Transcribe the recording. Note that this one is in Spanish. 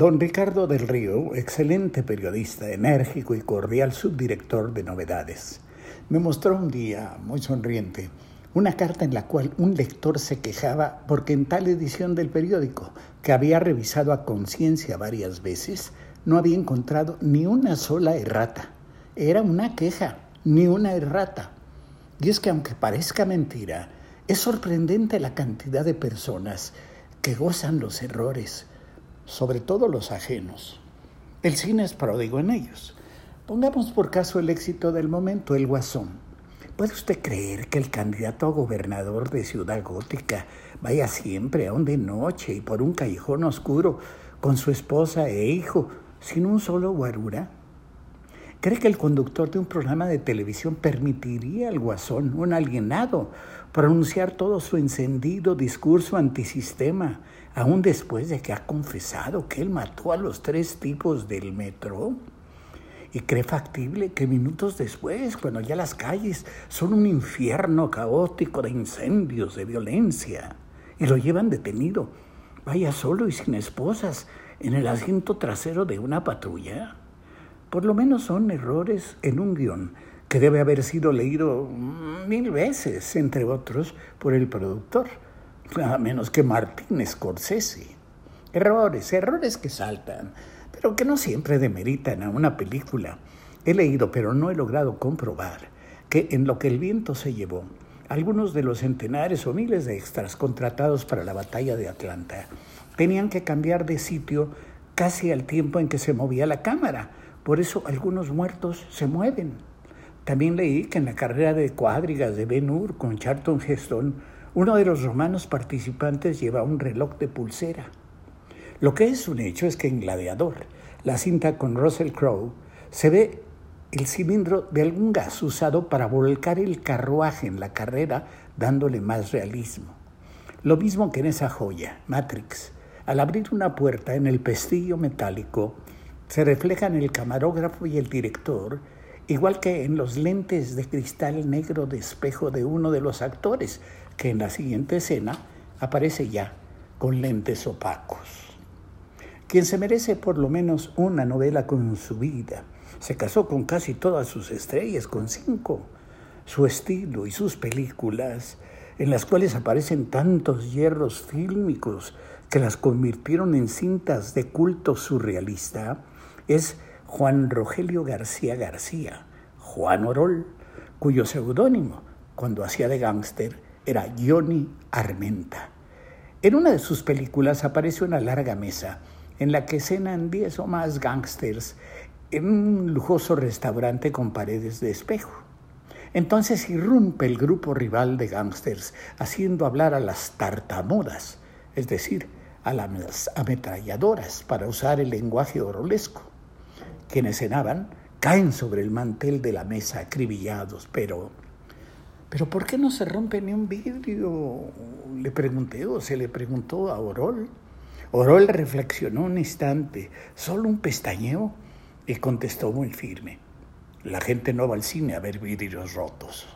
Don Ricardo del Río, excelente periodista, enérgico y cordial subdirector de novedades, me mostró un día, muy sonriente, una carta en la cual un lector se quejaba porque en tal edición del periódico, que había revisado a conciencia varias veces, no había encontrado ni una sola errata. Era una queja, ni una errata. Y es que aunque parezca mentira, es sorprendente la cantidad de personas que gozan los errores sobre todo los ajenos. El cine es pródigo en ellos. Pongamos por caso el éxito del momento, el Guasón. ¿Puede usted creer que el candidato a gobernador de Ciudad Gótica vaya siempre aún de noche y por un callejón oscuro con su esposa e hijo sin un solo guarura? ¿Cree que el conductor de un programa de televisión permitiría al guasón, un alienado, pronunciar todo su encendido discurso antisistema, aún después de que ha confesado que él mató a los tres tipos del metro? ¿Y cree factible que minutos después, cuando ya las calles son un infierno caótico de incendios, de violencia, y lo llevan detenido, vaya solo y sin esposas en el asiento trasero de una patrulla? Por lo menos son errores en un guion que debe haber sido leído mil veces, entre otros, por el productor, nada menos que Martin Scorsese. Errores, errores que saltan, pero que no siempre demeritan a una película. He leído, pero no he logrado comprobar, que en lo que el viento se llevó, algunos de los centenares o miles de extras contratados para la batalla de Atlanta tenían que cambiar de sitio casi al tiempo en que se movía la cámara por eso algunos muertos se mueven. También leí que en la carrera de cuadrigas de Ben Hur con Charlton Heston, uno de los romanos participantes lleva un reloj de pulsera. Lo que es un hecho es que en Gladiador, la cinta con Russell Crowe, se ve el cilindro de algún gas usado para volcar el carruaje en la carrera, dándole más realismo. Lo mismo que en esa joya, Matrix. Al abrir una puerta en el pestillo metálico, se refleja en el camarógrafo y el director, igual que en los lentes de cristal negro de espejo de uno de los actores, que en la siguiente escena aparece ya con lentes opacos. Quien se merece por lo menos una novela con su vida, se casó con casi todas sus estrellas, con cinco. Su estilo y sus películas, en las cuales aparecen tantos hierros fílmicos que las convirtieron en cintas de culto surrealista, es Juan Rogelio García García, Juan Orol, cuyo seudónimo, cuando hacía de gángster, era Johnny Armenta. En una de sus películas aparece una larga mesa en la que cenan diez o más gángsters en un lujoso restaurante con paredes de espejo. Entonces irrumpe el grupo rival de gángsters, haciendo hablar a las tartamudas, es decir, a las ametralladoras, para usar el lenguaje orolesco. Quienes cenaban caen sobre el mantel de la mesa acribillados, pero... ¿Pero por qué no se rompe ni un vidrio? Le pregunté o se le preguntó a Orol. Orol reflexionó un instante, solo un pestañeo, y contestó muy firme. La gente no va al cine a ver vidrios rotos.